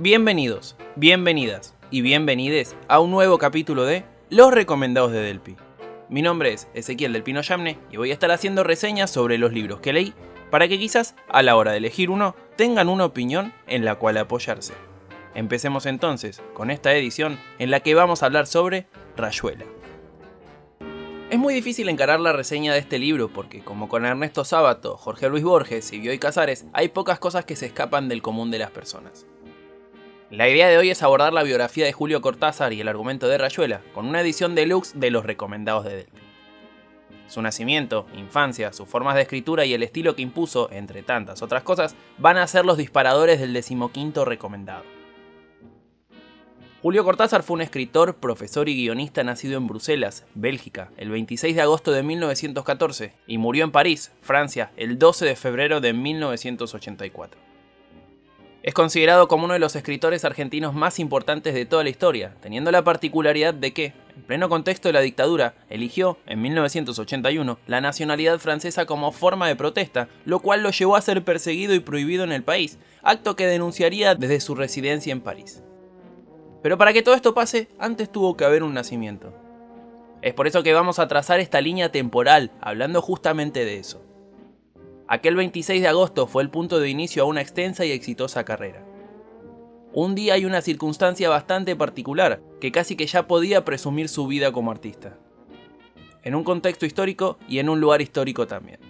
Bienvenidos, bienvenidas y bienvenides a un nuevo capítulo de Los Recomendados de Delpi. Mi nombre es Ezequiel del Pino Yamne y voy a estar haciendo reseñas sobre los libros que leí para que quizás a la hora de elegir uno tengan una opinión en la cual apoyarse. Empecemos entonces con esta edición en la que vamos a hablar sobre Rayuela. Es muy difícil encarar la reseña de este libro porque, como con Ernesto Sábato, Jorge Luis Borges y Bioy Casares, hay pocas cosas que se escapan del común de las personas. La idea de hoy es abordar la biografía de Julio Cortázar y el argumento de Rayuela, con una edición deluxe de los recomendados de Delphi. Su nacimiento, infancia, sus formas de escritura y el estilo que impuso, entre tantas otras cosas, van a ser los disparadores del decimoquinto recomendado. Julio Cortázar fue un escritor, profesor y guionista nacido en Bruselas, Bélgica, el 26 de agosto de 1914 y murió en París, Francia, el 12 de febrero de 1984. Es considerado como uno de los escritores argentinos más importantes de toda la historia, teniendo la particularidad de que, en pleno contexto de la dictadura, eligió, en 1981, la nacionalidad francesa como forma de protesta, lo cual lo llevó a ser perseguido y prohibido en el país, acto que denunciaría desde su residencia en París. Pero para que todo esto pase, antes tuvo que haber un nacimiento. Es por eso que vamos a trazar esta línea temporal, hablando justamente de eso. Aquel 26 de agosto fue el punto de inicio a una extensa y exitosa carrera. Un día y una circunstancia bastante particular, que casi que ya podía presumir su vida como artista. En un contexto histórico y en un lugar histórico también.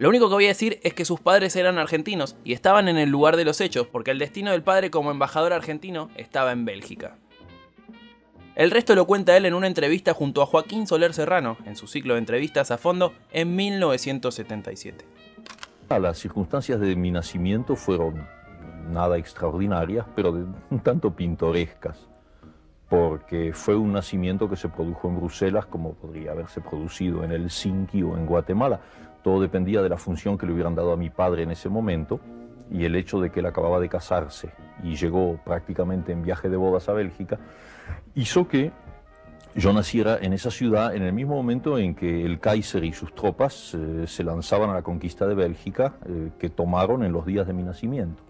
Lo único que voy a decir es que sus padres eran argentinos y estaban en el lugar de los hechos, porque el destino del padre como embajador argentino estaba en Bélgica. El resto lo cuenta él en una entrevista junto a Joaquín Soler Serrano, en su ciclo de entrevistas a fondo, en 1977. Las circunstancias de mi nacimiento fueron nada extraordinarias, pero de un tanto pintorescas, porque fue un nacimiento que se produjo en Bruselas como podría haberse producido en Helsinki o en Guatemala. Todo dependía de la función que le hubieran dado a mi padre en ese momento y el hecho de que él acababa de casarse y llegó prácticamente en viaje de bodas a Bélgica, hizo que yo naciera en esa ciudad en el mismo momento en que el Kaiser y sus tropas eh, se lanzaban a la conquista de Bélgica, eh, que tomaron en los días de mi nacimiento.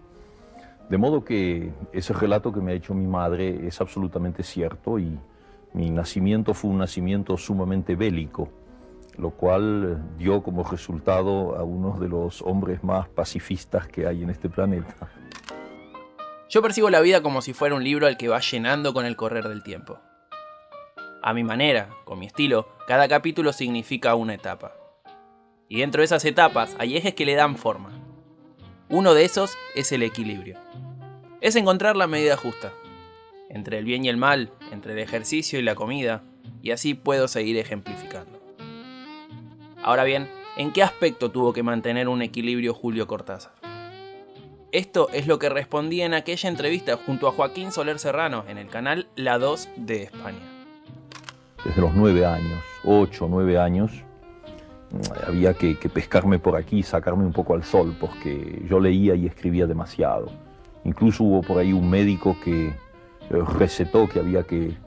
De modo que ese relato que me ha hecho mi madre es absolutamente cierto y mi nacimiento fue un nacimiento sumamente bélico, lo cual dio como resultado a uno de los hombres más pacifistas que hay en este planeta. Yo percibo la vida como si fuera un libro al que va llenando con el correr del tiempo. A mi manera, con mi estilo, cada capítulo significa una etapa. Y dentro de esas etapas hay ejes que le dan forma. Uno de esos es el equilibrio. Es encontrar la medida justa. Entre el bien y el mal, entre el ejercicio y la comida, y así puedo seguir ejemplificando. Ahora bien, ¿en qué aspecto tuvo que mantener un equilibrio Julio Cortázar? Esto es lo que respondía en aquella entrevista junto a Joaquín Soler Serrano en el canal La 2 de España. Desde los nueve años, ocho, nueve años, había que, pescarme por aquí, sacarme un poco al sol, porque yo leía y escribía demasiado. Incluso hubo por ahí un médico que eh, recetó que había que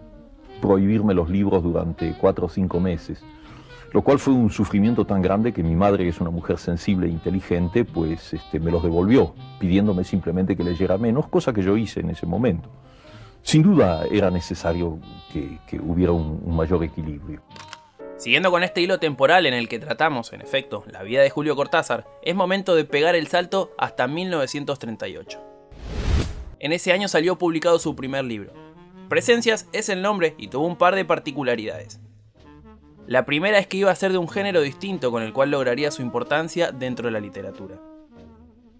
prohibirme los libros durante cuatro o cinco meses lo cual fue un sufrimiento tan grande que mi madre, que es una mujer sensible e inteligente, pues este, me los devolvió, pidiéndome simplemente que leyera menos, cosa que yo hice en ese momento. Sin duda era necesario que, hubiera un, un mayor equilibrio. Siguiendo con este hilo temporal en el que tratamos, en efecto, la vida de Julio Cortázar, es momento de pegar el salto hasta 1938. En ese año salió publicado su primer libro. Presencias es el nombre y tuvo un par de particularidades. La primera es que iba a ser de un género distinto con el cual lograría su importancia dentro de la literatura.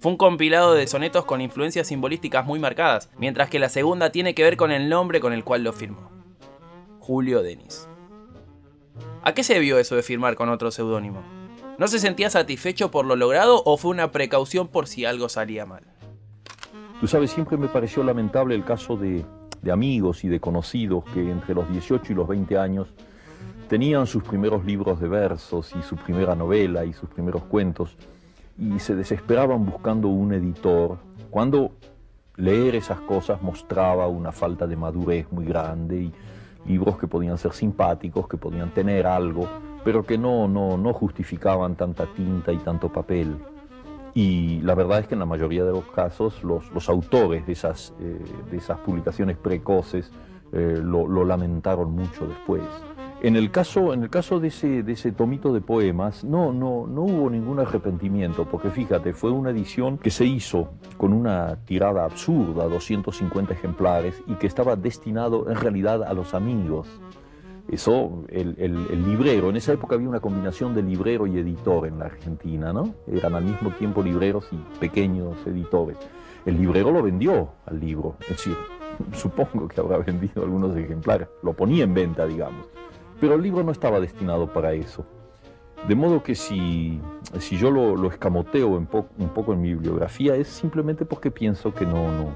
Fue un compilado de sonetos con influencias simbolísticas muy marcadas, mientras que la segunda tiene que ver con el nombre con el cual lo firmó. Julio Denis. ¿A qué se debió eso de firmar con otro seudónimo? ¿No se sentía satisfecho por lo logrado o fue una precaución por si algo salía mal? Tú sabes, siempre me pareció lamentable el caso de, de amigos y de conocidos que entre los 18 y los 20 años tenían sus primeros libros de versos y su primera novela y sus primeros cuentos y se desesperaban buscando un editor cuando leer esas cosas mostraba una falta de madurez muy grande y libros que podían ser simpáticos, que podían tener algo, pero que no, no, no justificaban tanta tinta y tanto papel. Y la verdad es que en la mayoría de los casos los, los autores de esas, eh, de esas publicaciones precoces eh, lo, lo, lamentaron mucho después. En el caso, en el caso de, ese, de ese tomito de poemas, no, no, no hubo ningún arrepentimiento, porque fíjate, fue una edición que se hizo con una tirada absurda, 250 ejemplares, y que estaba destinado en realidad a los amigos eso, el, el, librero, en esa época había una combinación de librero y editor en la Argentina, ¿no? Eran al mismo tiempo libreros y pequeños editores. El librero lo vendió al libro, es decir, supongo que habrá vendido algunos ejemplares, lo ponía en venta, digamos. Pero el libro no estaba destinado para eso. De modo que si, si yo lo, escamoteo un, po, un, poco en mi bibliografía es simplemente porque pienso que no, no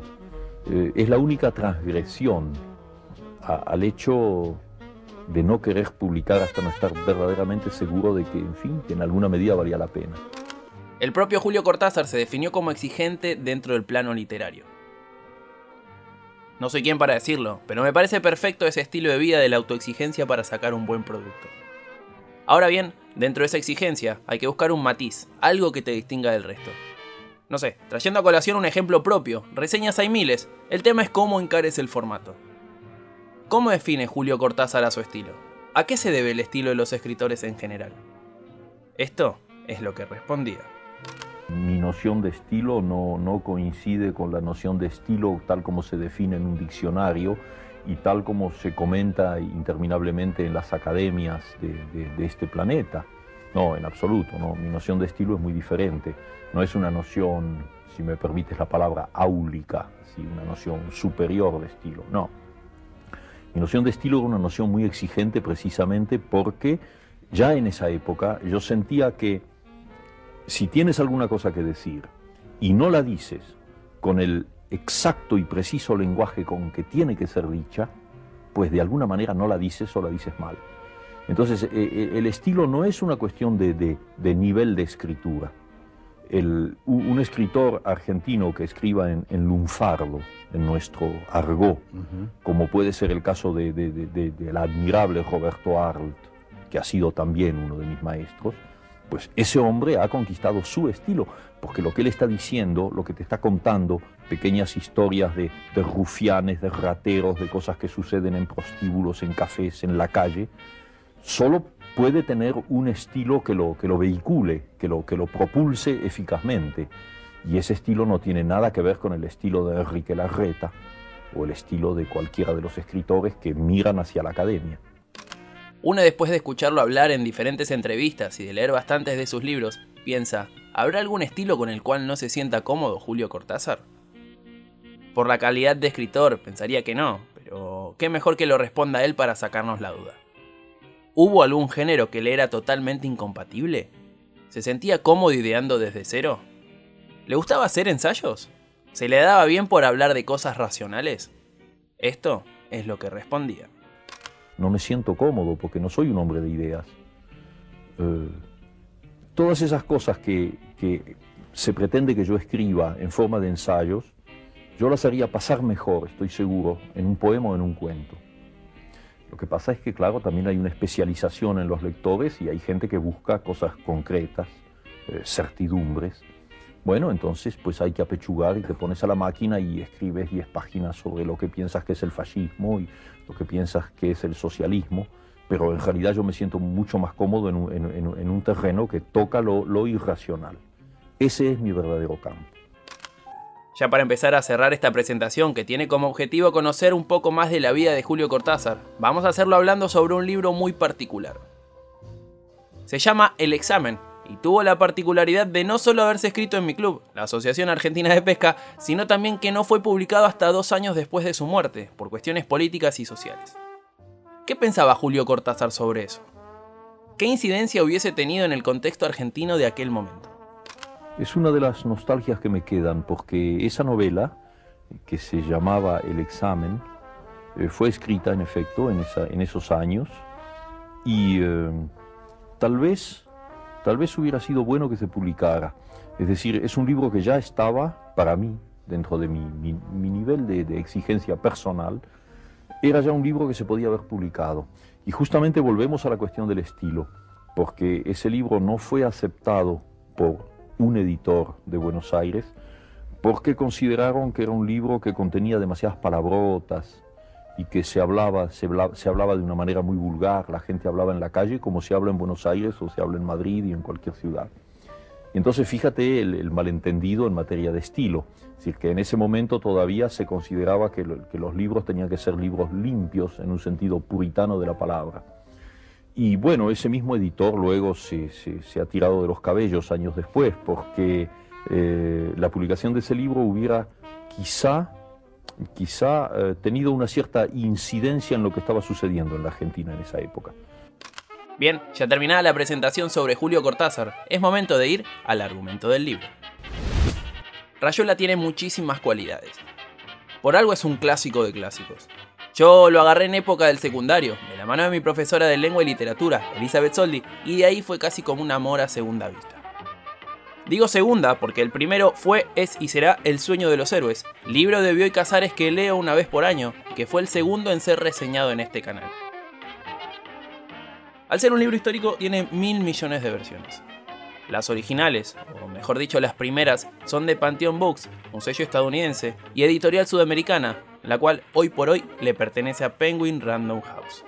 eh, es la única transgresión al hecho de no querer publicar hasta no estar verdaderamente seguro de que, en fin, que en alguna medida valía la pena. El propio Julio Cortázar se definió como exigente dentro del plano literario. No soy quien para decirlo, pero me parece perfecto ese estilo de vida de la autoexigencia para sacar un buen producto. Ahora bien, dentro de esa exigencia hay que buscar un matiz, algo que te distinga del resto. No sé, trayendo a colación un ejemplo propio, reseñas hay miles, el tema es cómo encares el formato. ¿Cómo define Julio Cortázar a su estilo? ¿A qué se debe el estilo de los escritores en general? Esto es lo que respondía. Mi noción de estilo no, no, coincide con la noción de estilo tal como se define en un diccionario y tal como se comenta interminablemente en las academias de, este planeta. No, en absoluto, no. Mi noción de estilo es muy diferente. No es una noción, si me permites la palabra, áulica, ¿sí? una noción superior de estilo. No. Mi noción de estilo era una noción muy exigente precisamente porque ya en esa época yo sentía que si tienes alguna cosa que decir y no la dices con el exacto y preciso lenguaje con que tiene que ser dicha, pues de alguna manera no la dices o la dices mal. Entonces, eh, el estilo no es una cuestión de, de, de nivel de escritura. El, un escritor argentino que escriba en, en lunfardo, en nuestro argot, uh -huh. como puede ser el caso del de, de, de, admirable Roberto Arlt, que ha sido también uno de mis maestros, pues ese hombre ha conquistado su estilo, porque lo que él está diciendo, lo que te está contando, pequeñas historias de, rufianes, de rateros, de cosas que suceden en prostíbulos, en cafés, en la calle, solo puede tener un estilo que lo, que lo vehicule, que lo, que lo propulse eficazmente. Y ese estilo no tiene nada que ver con el estilo de Enrique Larreta o el estilo de cualquiera de los escritores que miran hacia la academia. Una después de escucharlo hablar en diferentes entrevistas y de leer bastantes de sus libros, piensa, ¿habrá algún estilo con el cual no se sienta cómodo Julio Cortázar? Por la calidad de escritor, pensaría que no, pero qué mejor que lo responda él para sacarnos la duda. ¿Hubo algún género que le era totalmente incompatible? ¿Se sentía cómodo ideando desde cero? ¿Le gustaba hacer ensayos? ¿Se le daba bien por hablar de cosas racionales? Esto es lo que respondía. No me siento cómodo porque no soy un hombre de ideas. Eh, todas esas cosas que, que se pretende que yo escriba en forma de ensayos, yo las haría pasar mejor, estoy seguro, en un poema o en un cuento. Lo que pasa es que, claro, también hay una especialización en los lectores y hay gente que busca cosas concretas, eh, certidumbres. Bueno, entonces pues hay que apechugar y te pones a la máquina y escribes 10 páginas sobre lo que piensas que es el fascismo y lo que piensas que es el socialismo, pero en realidad yo me siento mucho más cómodo en un, en, en un terreno que toca lo irracional. Ese es mi verdadero campo. Ya para empezar a cerrar esta presentación que tiene como objetivo conocer un poco más de la vida de Julio Cortázar, vamos a hacerlo hablando sobre un libro muy particular. Se llama El examen y tuvo la particularidad de no solo haberse escrito en mi club, la Asociación Argentina de Pesca, sino también que no fue publicado hasta dos años después de su muerte, por cuestiones políticas y sociales. ¿Qué pensaba Julio Cortázar sobre eso? ¿Qué incidencia hubiese tenido en el contexto argentino de aquel momento? Es una de las nostalgias que me quedan, porque esa novela, que se llamaba El examen, eh, fue escrita en efecto en, esos años y eh, tal vez tal vez hubiera sido bueno que se publicara. Es decir, es un libro que ya estaba, para mí, dentro de mi, mi, nivel de, exigencia personal, era ya un libro que se podía haber publicado. Y justamente volvemos a la cuestión del estilo, porque ese libro no fue aceptado por un editor de Buenos Aires, porque consideraron que era un libro que contenía demasiadas palabrotas y que se hablaba, se hablaba, de una manera muy vulgar, la gente hablaba en la calle como se habla en Buenos Aires o se habla en Madrid y en cualquier ciudad. Y entonces fíjate el, malentendido en materia de estilo, es decir, que en ese momento todavía se consideraba que, los libros tenían que ser libros limpios en un sentido puritano de la palabra. Y bueno, ese mismo editor luego se, ha tirado de los cabellos años después, porque eh, la publicación de ese libro hubiera quizá, quizá eh, tenido una cierta incidencia en lo que estaba sucediendo en la Argentina en esa época. Bien, ya terminada la presentación sobre Julio Cortázar, es momento de ir al argumento del libro. Rayuela tiene muchísimas cualidades. Por algo es un clásico de clásicos. Yo lo agarré en época del secundario, de la mano de mi profesora de lengua y literatura, Elizabeth Soldi, y de ahí fue casi como un amor a segunda vista. Digo segunda porque el primero fue, es y será El sueño de los héroes, libro de Bioy Casares que leo una vez por año, que fue el segundo en ser reseñado en este canal. Al ser un libro histórico tiene mil millones de versiones. Las originales, o mejor dicho las primeras, son de Pantheon Books, un sello estadounidense, y editorial sudamericana, la cual hoy por hoy le pertenece a Penguin Random House.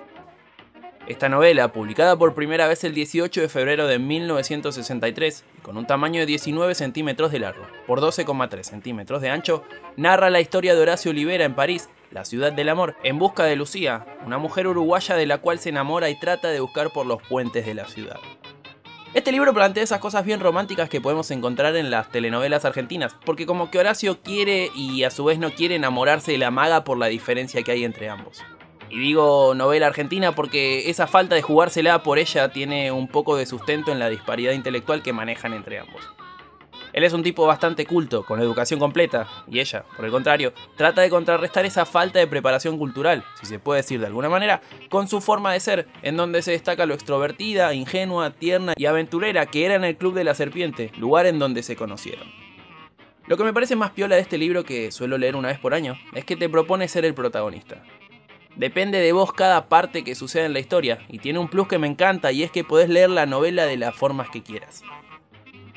Esta novela, publicada por primera vez el 18 de febrero de 1963 y con un tamaño de 19 centímetros de largo por 12,3 centímetros de ancho, narra la historia de Horacio Olivera en París, la ciudad del amor, en busca de Lucía, una mujer uruguaya de la cual se enamora y trata de buscar por los puentes de la ciudad. Este libro plantea esas cosas bien románticas que podemos encontrar en las telenovelas argentinas, porque como que Horacio quiere y a su vez no quiere enamorarse de la maga por la diferencia que hay entre ambos. Y digo novela argentina porque esa falta de jugársela por ella tiene un poco de sustento en la disparidad intelectual que manejan entre ambos. Él es un tipo bastante culto, con educación completa, y ella, por el contrario, trata de contrarrestar esa falta de preparación cultural, si se puede decir de alguna manera, con su forma de ser, en donde se destaca lo extrovertida, ingenua, tierna y aventurera que era en el Club de la Serpiente, lugar en donde se conocieron. Lo que me parece más piola de este libro, que suelo leer una vez por año, es que te propone ser el protagonista. Depende de vos cada parte que suceda en la historia, y tiene un plus que me encanta y es que podés leer la novela de las formas que quieras.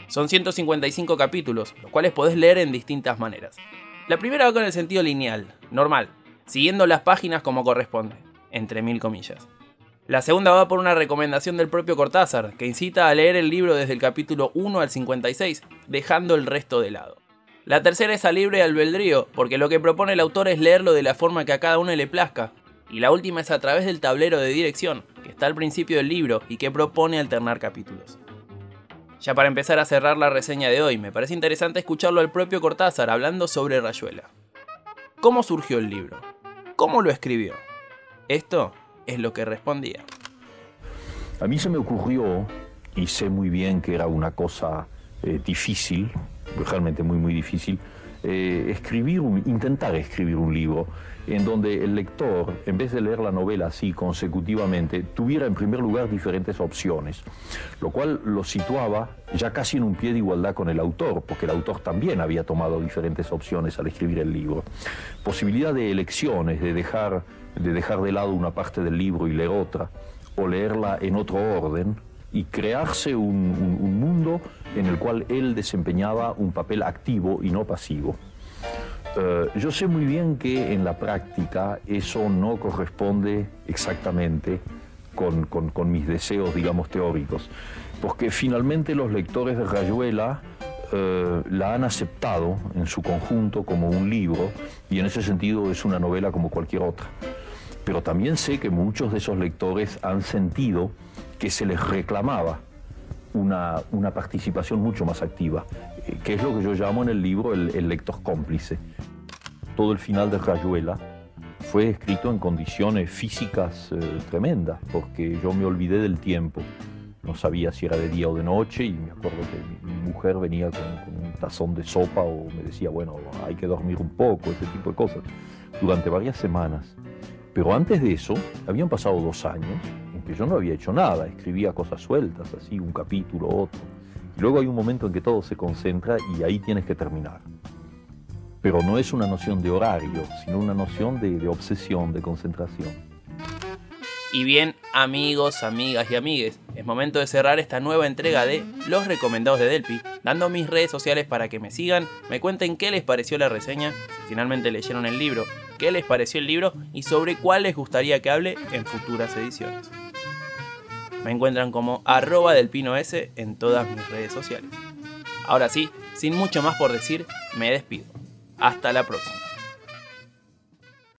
Son 155 capítulos, los cuales podés leer en distintas maneras. La primera va con el sentido lineal, normal, siguiendo las páginas como corresponde, entre mil comillas. La segunda va por una recomendación del propio Cortázar, que incita a leer el libro desde el capítulo 1 al 56, dejando el resto de lado. La tercera es a libre albedrío, porque lo que propone el autor es leerlo de la forma que a cada uno le plazca. Y la última es a través del tablero de dirección, que está al principio del libro y que propone alternar capítulos. Ya para empezar a cerrar la reseña de hoy, me parece interesante escucharlo al propio Cortázar hablando sobre Rayuela. ¿Cómo surgió el libro? ¿Cómo lo escribió? Esto es lo que respondía. A mí se me ocurrió, y sé muy bien que era una cosa eh, difícil, realmente muy, muy difícil, eh, escribir intentar escribir un libro en donde el lector, en vez de leer la novela así consecutivamente, tuviera en primer lugar diferentes opciones, lo cual lo situaba ya casi en un pie de igualdad con el autor, porque el autor también había tomado diferentes opciones al escribir el libro. Posibilidad de elecciones, de dejar de, dejar de lado una parte del libro y leer otra, o leerla en otro orden, y crearse un, mundo en el cual él desempeñaba un papel activo y no pasivo. Eh, yo sé muy bien que en la práctica eso no corresponde exactamente con, mis deseos, digamos, teóricos, porque finalmente los lectores de Rayuela eh, la han aceptado en su conjunto como un libro y en ese sentido es una novela como cualquier otra. Pero también sé que muchos de esos lectores han sentido que se les reclamaba una, una participación mucho más activa, eh, que es lo que yo llamo en el libro el, lector cómplice. Todo el final de Rayuela fue escrito en condiciones físicas eh, tremendas, porque yo me olvidé del tiempo. No sabía si era de día o de noche y me acuerdo que mi, mujer venía con, con, un tazón de sopa o me decía, bueno, hay que dormir un poco, ese tipo de cosas, durante varias semanas. Pero antes de eso, habían pasado dos años que yo no había hecho nada, escribía cosas sueltas, así, un capítulo, otro. Y luego hay un momento en que todo se concentra y ahí tienes que terminar. Pero no es una noción de horario, sino una noción de, obsesión, de concentración. Y bien, amigos, amigas y amigues, es momento de cerrar esta nueva entrega de Los Recomendados de Delpi, dando mis redes sociales para que me sigan, me cuenten qué les pareció la reseña, si finalmente leyeron el libro, qué les pareció el libro y sobre cuál les gustaría que hable en futuras ediciones. Me encuentran como arroba delpino S en todas mis redes sociales. Ahora sí, sin mucho más por decir, me despido. Hasta la próxima.